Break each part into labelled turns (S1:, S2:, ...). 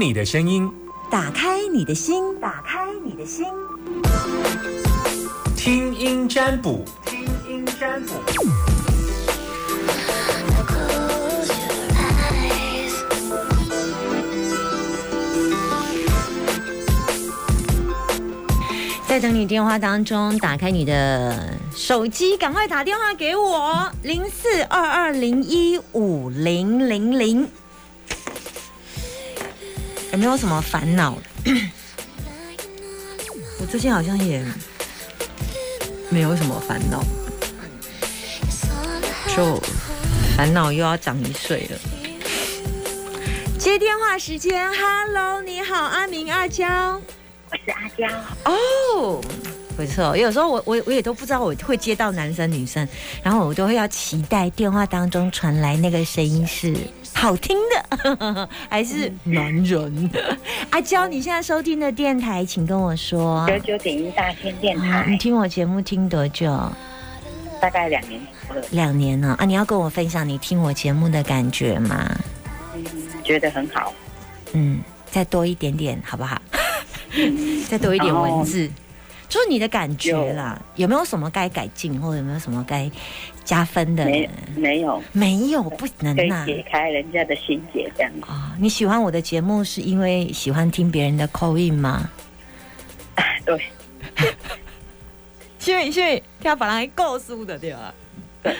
S1: 你的声音，
S2: 打开你的心，打开你的心，
S1: 听音占卜，听音占卜。
S2: 在等你电话当中，打开你的手机，赶快打电话给我，零四二二零一五零零零。有没有什么烦恼？我最近好像也没有什么烦恼，就烦恼又要长一岁了。接电话时间，Hello，你好，阿明阿娇。
S3: 我是阿娇
S2: 哦，不错。有时候我我我也都不知道我会接到男生女生，然后我都会要期待电话当中传来那个声音是好听的，还是男人？阿娇，你现在收听的电台，请跟我说。
S3: 九九点一大千电台。
S2: 你听我节目听多久？
S3: 大概两年。
S2: 两年了啊！你要跟我分享你听我节目的感觉吗？
S3: 嗯，觉得很好。
S2: 嗯，再多一点点好不好？再多一点文字，就是你的感觉啦。有没有什么该改进，或者有没有什么该加分的？
S3: 没，没有，
S2: 没有，不能呐。
S3: 解开人家的心结，这样啊？
S2: 你喜欢我的节目，是因为喜欢听别人的口音吗？
S3: 对。
S2: 因为因为要把它告诉的，对吧？
S3: 对。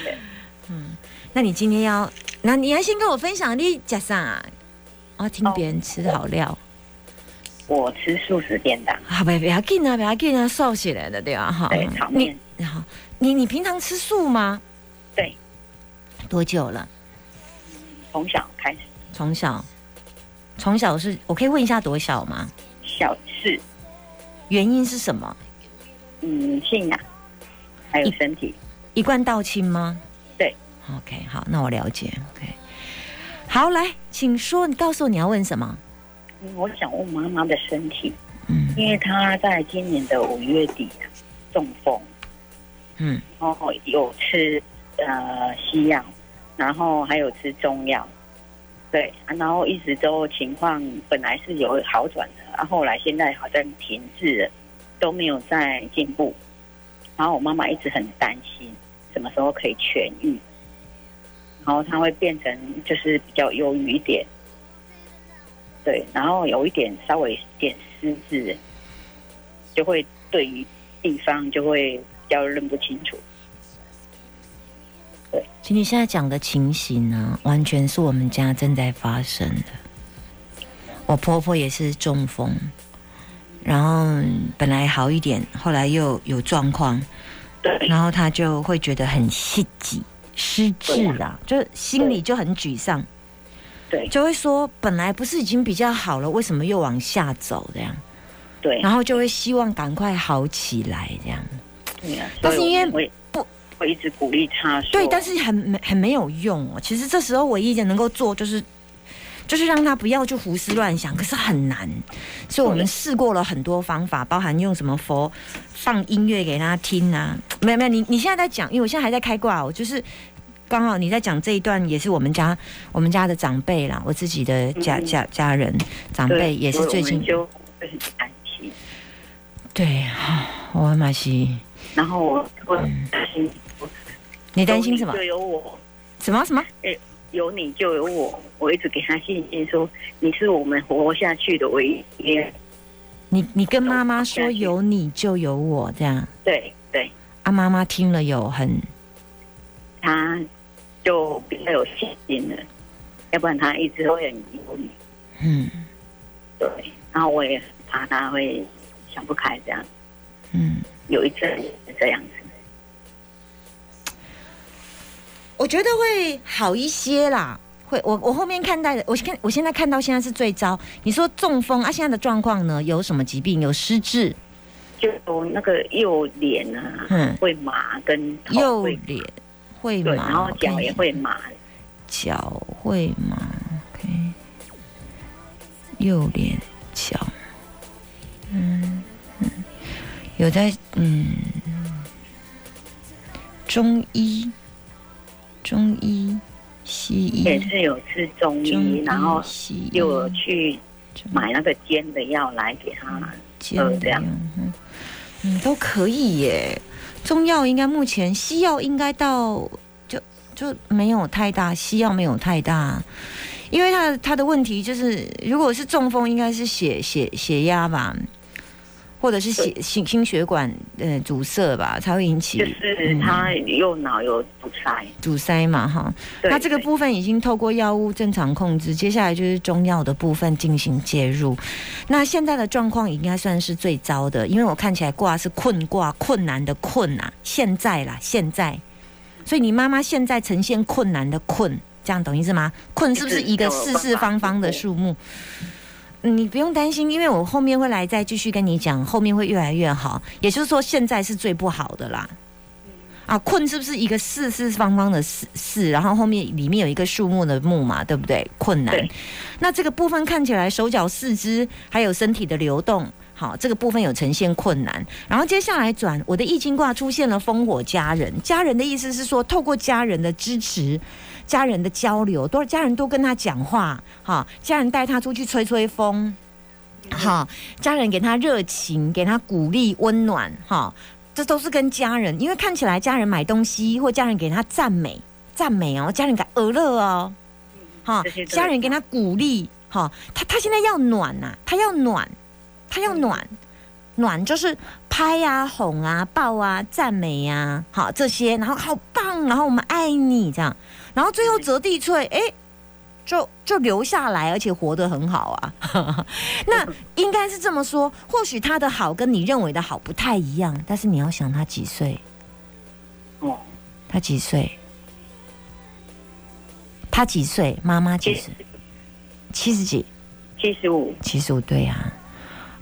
S3: 嗯，
S2: 那你今天要，那你要先跟我分享你加上啊，我要听别人吃好料。
S3: 我吃素食便当，
S2: 好，不不要紧啊，不要紧啊，瘦起来的对吧？
S3: 哈，对，炒面。
S2: 然后你你平常吃素吗？
S3: 对，
S2: 多久了？
S3: 从小开始。
S2: 从小，从小是我可以问一下多小吗？
S3: 小四。
S2: 原因是什么？
S3: 嗯，信仰，还有身体。
S2: 一贯道亲吗？
S3: 对。
S2: OK，好，那我了解。OK，好，来，请说，你告诉我你要问什么？
S3: 我想问妈妈的身体，嗯，因为她在今年的五月底中风，嗯，然后有吃呃西药，然后还有吃中药，对，然后一直都情况本来是有好转的，然后来现在好像停滞了，都没有再进步，然后我妈妈一直很担心什么时候可以痊愈，然后她会变成就是比较忧郁一点。对，然后有一点稍微点失智，就会对于地方就会比较认不清楚。对，
S2: 其实你现在讲的情形呢，完全是我们家正在发生的。我婆婆也是中风，然后本来好一点，后来又有状况，
S3: 对，
S2: 然后她就会觉得很心急、失智啊，就心里就很沮丧。
S3: 对，
S2: 就会说本来不是已经比较好了，为什么又往下走这样？
S3: 对，
S2: 然后就会希望赶快好起来这样。
S3: 对啊，
S2: 但是因为不，
S3: 我一直鼓励他。
S2: 对，但是很没很没有用哦。其实这时候唯一的能够做就是，就是让他不要去胡思乱想，可是很难。所以我们试过了很多方法，包含用什么佛放音乐给他听啊。没有没有，你你现在在讲，因为我现在还在开挂哦，就是。刚好你在讲这一段，也是我们家我们家的长辈啦，我自己的家家家人长辈也是最近
S3: 就很担心。
S2: 对，我马
S3: 西。然后我我担心，
S2: 你担心什么？
S3: 就有我
S2: 什么什么？
S3: 哎，有你就有我，我一直给他信心，说你是我们活下去的唯一。
S2: 你你跟妈妈说有你就有我这样？
S3: 对对。
S2: 啊，妈妈听了有很
S3: 他。就比较有信心了，要不然他一直会很忧虑。嗯，对。然后我也怕他会想不开这样。嗯，有一阵是这样子。
S2: 我觉得会好一些啦。会，我我后面看待的，我看我现在看到现在是最糟。你说中风啊，现在的状况呢？有什么疾病？有失智，
S3: 就那个右脸啊，嗯，会麻跟
S2: 右脸。会麻，
S3: 然后脚也会麻，
S2: 脚会麻。OK，右脸脚，嗯嗯，有在嗯，中医，中医西医。
S3: 也是有吃中医，然后又有去买那个煎的药来给他喝，这样，
S2: 嗯，都可以耶。中药应该目前西药应该到就就没有太大，西药没有太大，因为他他的问题就是，如果是中风，应该是血血血压吧。或者是心心心血管呃阻塞吧，才会引起。
S3: 就是他右脑有堵塞。
S2: 堵塞嘛，哈。那这个部分已经透过药物正常控制，接下来就是中药的部分进行介入。那现在的状况应该算是最糟的，因为我看起来卦是困卦，困难的困啊。现在啦，现在，所以你妈妈现在呈现困难的困，这样懂意思吗？困是不是一个四四方方的数目？你不用担心，因为我后面会来再继续跟你讲，后面会越来越好。也就是说，现在是最不好的啦。啊，困是不是一个四四方方的四四，然后后面里面有一个树木的木嘛，对不对？困难。那这个部分看起来手脚四肢还有身体的流动，好，这个部分有呈现困难。然后接下来转我的易经卦出现了烽火家人，家人的意思是说，透过家人的支持。家人的交流，多家人多跟他讲话，哈，家人带他出去吹吹风，哈，家人给他热情，给他鼓励、温暖，哈，这都是跟家人，因为看起来家人买东西或家人给他赞美、赞美哦，家人给他乐哦，哈，家人给他鼓励，哈，他他现在要暖呐，他要暖，他要暖。暖就是拍呀、哄啊、抱啊、赞美呀，好这些，然后好棒，然后我们爱你这样，然后最后折地翠，哎，就就留下来，而且活得很好啊。那应该是这么说，或许他的好跟你认为的好不太一样，但是你要想他几岁？哦，他几岁？他几岁？妈妈几岁？七十几？
S3: 七十五？
S2: 七十五对啊。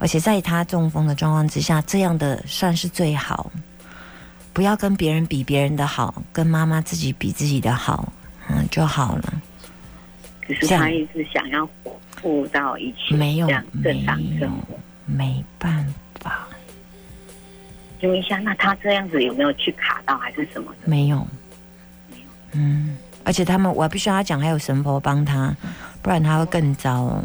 S2: 而且在他中风的状况之下，这样的算是最好。不要跟别人比别人的好，跟妈妈自己比自己的好，嗯就好了。
S3: 可是他一直想要复到以前
S2: 没有
S3: 正常生活，
S2: 没办法。
S3: 问一下，那他这样子有没有去卡到还是什么
S2: 的？没有，没有。嗯，而且他们我必须要讲，还有神佛帮他，不然他会更糟。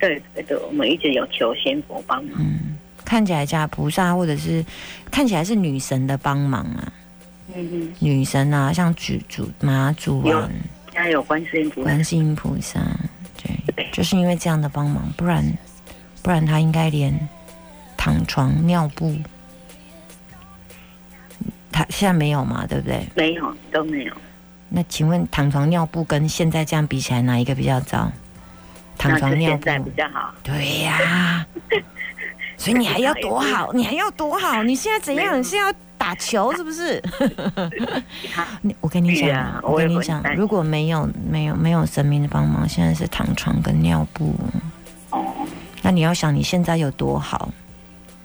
S3: 对对对，我们一直有求仙佛帮忙。嗯，
S2: 看起来加菩萨，或者是看起来是女神的帮忙啊。嗯，女神啊，像主主妈祖啊，
S3: 家有观世音菩萨。
S2: 观世音菩萨，对，就是因为这样的帮忙，不然不然他应该连躺床尿布，他现在没有嘛？对不对？
S3: 没有，都没有。
S2: 那请问躺床尿布跟现在这样比起来，哪一个比较糟？躺床尿
S3: 布比较好，
S2: 对呀，所以你还要多好，你还要多好，你现在怎样？你是要打球是不是？你我跟你讲，啊我跟你讲，如果没有没有没有神明的帮忙，现在是躺床跟尿布。哦，那你要想你现在有多好？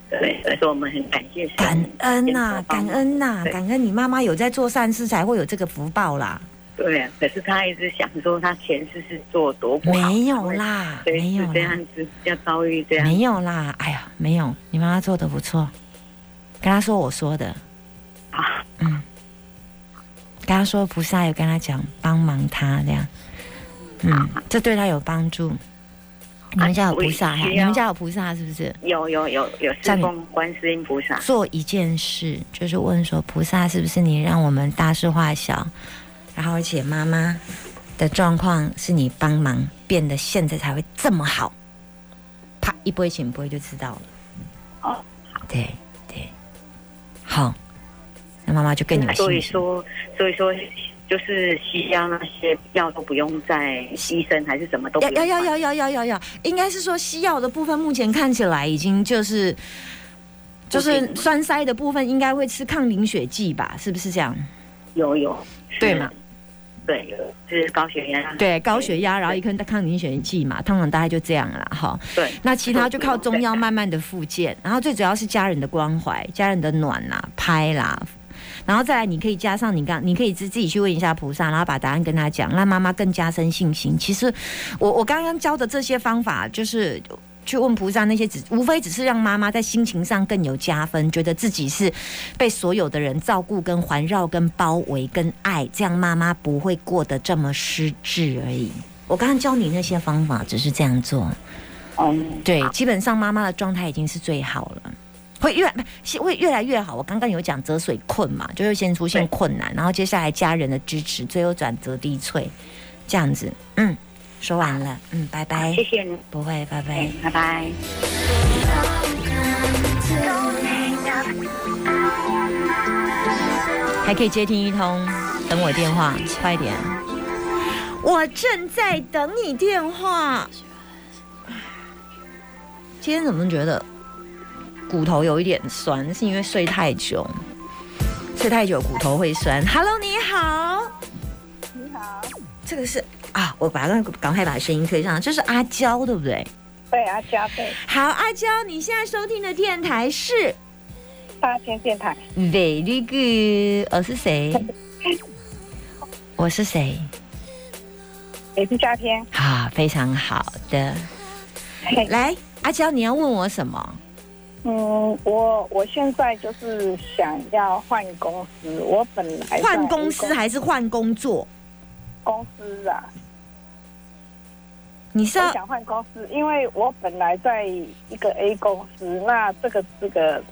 S3: 对，所以说我们很感谢
S2: 感恩呐，感恩呐，感恩你妈妈有在做善事，才会有这个福报啦。
S3: 对啊，可是他一直想说他前世是做多不
S2: 好，没有啦，没有
S3: 这样子要遭遇这样，
S2: 没有啦，哎呀，没有，你妈妈做的不错，跟他说我说的，啊，嗯，跟他说菩萨有跟他讲帮忙他这样，嗯，这对他有帮助。你们家有菩萨呀？你们家有菩萨是不是？
S3: 有有有有，在观世音菩萨
S2: 做一件事，就是问说菩萨是不是你让我们大事化小。然后，而且妈妈的状况是你帮忙变得现在才会这么好，啪一波请波就知道了。哦，对对，好，那妈妈就更你们
S3: 说以说，所以说就是西药那些药都不用再牺牲，还是什么都要
S2: 要要要要要要，应该是说西药的部分目前看起来已经就是就是栓塞的部分，应该会吃抗凝血剂吧？是不是这样？
S3: 有有，
S2: 对吗？
S3: 对，就是高血压。对，
S2: 高血压，然后一颗抗凝血剂嘛，通常大概就这样了哈。
S3: 对，
S2: 那其他就靠中药慢慢的复健，然后最主要是家人的关怀、家人的暖啦、拍啦，然后再来你可以加上你刚，你可以自自己去问一下菩萨，然后把答案跟他讲，让妈妈更加深信心。其实我我刚刚教的这些方法，就是去问菩萨那些，只无非只是让妈妈在心情上更有加分，觉得自己是被所有的人照顾、跟环绕、跟包围、跟爱，这样妈妈不会过得这么失智而已。我刚刚教你那些方法，只是这样做。
S3: 嗯，
S2: 对，基本上妈妈的状态已经是最好了，会越不会越来越好。我刚刚有讲折水困嘛，就会先出现困难，然后接下来家人的支持，最后转折低翠，这样子。嗯，说完了，嗯，拜拜，
S3: 谢谢你，
S2: 不会，拜拜，
S3: 拜拜。
S2: 还可以接听一通，等我电话，快点，我正在等你电话。今天怎么觉得骨头有一点酸？是因为睡太久，睡太久骨头会酸。Hello，你好，
S4: 你好，
S2: 这个是啊，我把它赶快把声音推上，这是阿娇对不对？
S4: 对，阿娇对。
S2: 好，阿娇，你现在收听的电台是
S4: 八千电台。
S2: Very good，我是谁？我是谁？
S4: 也是夏天。
S2: 好，非常好的，来。阿娇，你要问我什么？
S4: 嗯，我我现在就是想要换公司。我本来
S2: 换公司还是换工作？
S4: 公司啊，
S2: 你是
S4: 想换公司？因为我本来在一个 A 公司，那这个是个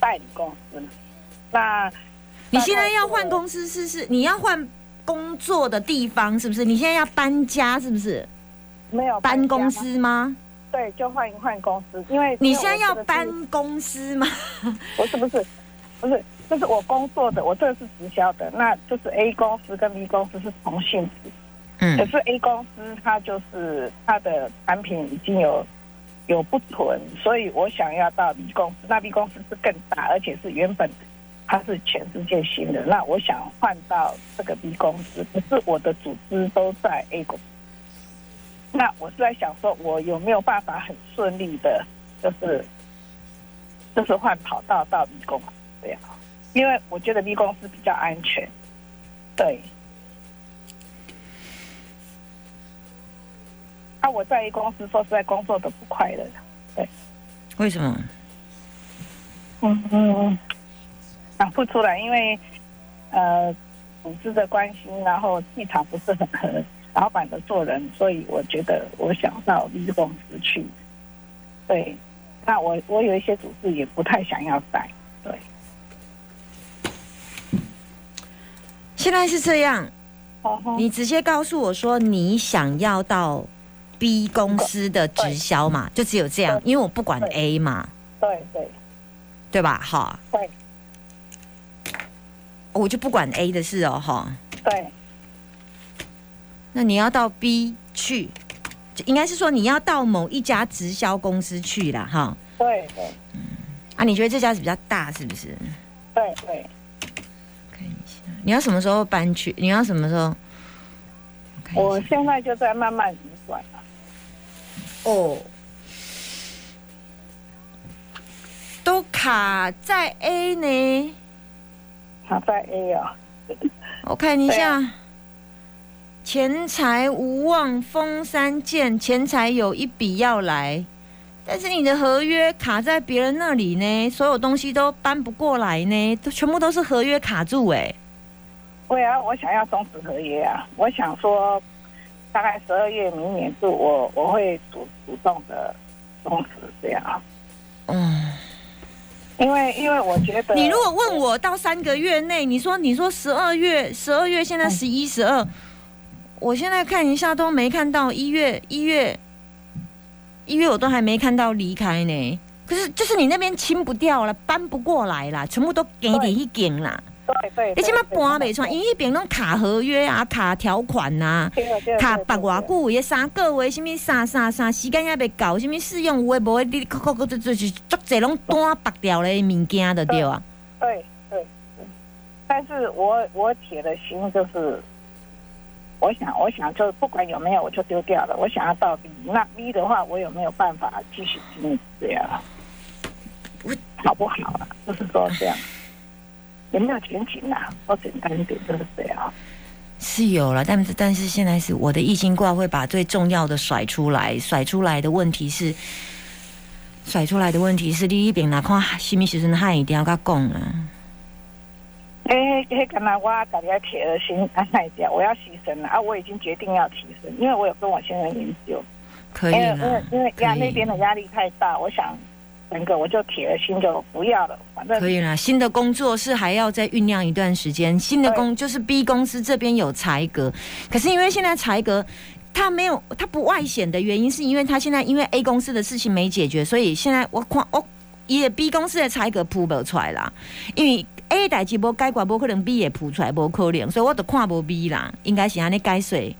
S4: 代理公司。那
S2: 你现在要换公司，是是？你要换工作的地方，是不是？你现在要搬家，是不是？
S4: 没有
S2: 搬公司吗？
S4: 对，就换一换公司，因为
S2: 你现在要搬公司吗？
S4: 不是不是不是，就是我工作的，我这个是直销的，那就是 A 公司跟 B 公司是同性质，可是 A 公司它就是它的产品已经有有不存，所以我想要到 B 公司，那 B 公司是更大，而且是原本它是全世界新的，那我想换到这个 B 公司，可是我的组织都在 A 公司。那我是在想说，我有没有办法很顺利的，就是就是换跑道到 B 公司这样？因为我觉得 B 公司比较安全。对。那我在 A 公司说实在工作的不快乐。对。
S2: 为什么？
S4: 嗯嗯，讲不出来，因为呃组织的关心，然后气场不是很合。老板的做人，所以我觉得我想到公司去。对，那我我有一些组织也不太想要带。对，
S2: 现在是这样。你直接告诉我说你想要到 B 公司的直销嘛？就只有这样，因为我不管 A 嘛。
S4: 对对，
S2: 对吧？哈。
S4: 对。
S2: 我就不管 A 的事哦，哈。
S4: 对。
S2: 那你要到 B 去，应该是说你要到某一家直销公司去了哈。
S4: 对对。嗯，
S2: 啊，你觉得这家是比较大，是不是？
S4: 对对。
S2: 看一下，你要什么时候搬去？你要什么时候？
S4: 我现在就在慢慢。哦。
S2: 都卡在 A 呢？
S4: 卡在 A 啊。
S2: 我看一下。钱财无望，封三剑，钱财有一笔要来，但是你的合约卡在别人那里呢，所有东西都搬不过来呢，都全部都是合约卡住哎。
S4: 对啊，我想要终止合约啊，我想说，大概十二月明年是我我会主主动的终止这样。嗯，因为因为我觉得，
S2: 你如果问我到三个月内，你说你说十二月十二月现在十一十二。我现在看一下都没看到一月一月一月我都还没看到离开呢，可是就是你那边清不掉了，搬不过来啦，全部都给你一点啦。
S4: 对对。
S2: 你起码搬没穿，因为边拢卡合约啊，卡条款啊，卡八偌久，也三个月，什么三三三，时间也未到，什么试用有诶无诶，你个个就是足侪拢单白掉咧物件的对啊。
S4: 对对。但是我我铁的心就是。我想，我想就不管有没有，我就丢掉了。我想要到 B，那 B 的话，我有没有办法继续经营这样？好不好啊？就是说这样，有没有前景啊？说简单一点就是这样。
S2: 是有了，但是但是现在是我的易经卦会把最重要的甩出来，甩出来的问题是，甩出来的问题是你一边哪看什么时阵汉一定要甲讲啊？
S4: 哎，嘿，刚才我感觉铁了心安奈掉，我要牺牲了啊！我已经决定要提升，因为我有跟我先生研究，
S2: 可以了，
S4: 因为压那边的压力太大，我想。那个我就铁了心就不要了，反正
S2: 可以了。新的工作是还要再酝酿一段时间。新的工就是 B 公司这边有裁格，可是因为现在裁格，它没有它不外显的原因，是因为它现在因为 A 公司的事情没解决，所以现在我看我也 B 公司的裁格铺不出来啦。因为 A 代志无改过，无可能 B 也铺出来，无可能，所以我都看无 B 啦，应该是安尼改税。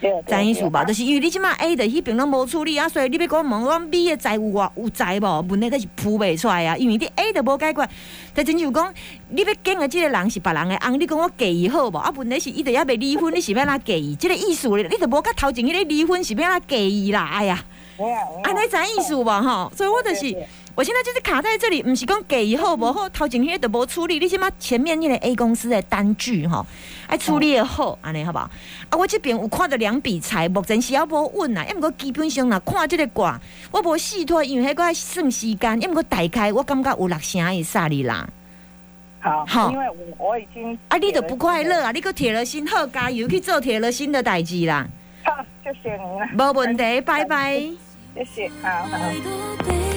S2: 知意思吧？就是因为你即马 A 的迄边拢无处理啊，所以你要讲问我 B 的债务啊有债无？问题都是铺袂出来啊。因为你 A 的无解决，但真就讲你要拣的即个人是别人的翁，你讲我嫁伊好无？啊，问题是伊得要未离婚，你是要哪嫁伊？即个意思你都无甲头前迄个离婚是要哪嫁伊啦？哎呀，安尼知意思吧？吼，所以我就是。我现在就是卡在这里，不是讲给以后无好，头前迄都无处理，你起码前面那个 A 公司的单据哈，爱处理好，安尼好不好？啊，我这边有看到两笔财，目前是要无稳啦，因为我基本上啦，看这个卦，我无细拖，因为迄个算时间，因为我大概，我感觉有六成以上哩啦。
S4: 好，好，因为我我已经
S2: 啊，你都不快乐啊，你个铁了心，好加油去做铁了心的代志啦。
S4: 好，谢谢您啦。
S2: 无问题，拜拜。
S4: 谢谢，好好。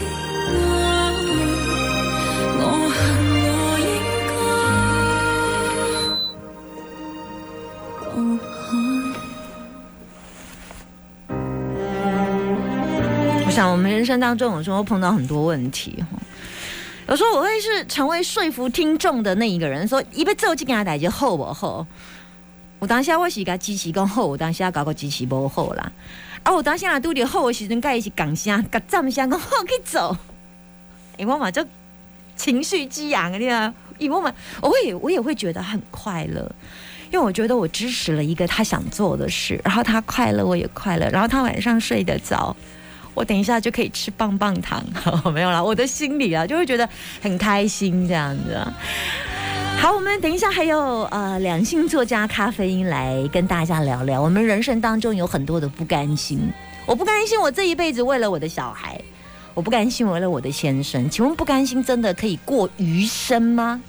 S2: 们人生当中有时候碰到很多问题哈。有时候我会是成为说服听众的那一个人，说一辈子我去跟他打就后不后。我当下我是甲支持讲好，我当下搞个支持不好啦。啊，我当下拄着好的时阵，该是讲声、甲赞声，讲好去走。因为我嘛就情绪激昂，你啊，因为我们我会我也会觉得很快乐，因为我觉得我支持了一个他想做的事，然后他快乐，我也快乐，然后他晚上睡得着。我等一下就可以吃棒棒糖，没有啦，我的心里啊就会觉得很开心这样子。好，我们等一下还有呃两性作家咖啡因来跟大家聊聊。我们人生当中有很多的不甘心，我不甘心我这一辈子为了我的小孩，我不甘心为了我的先生。请问不甘心真的可以过余生吗？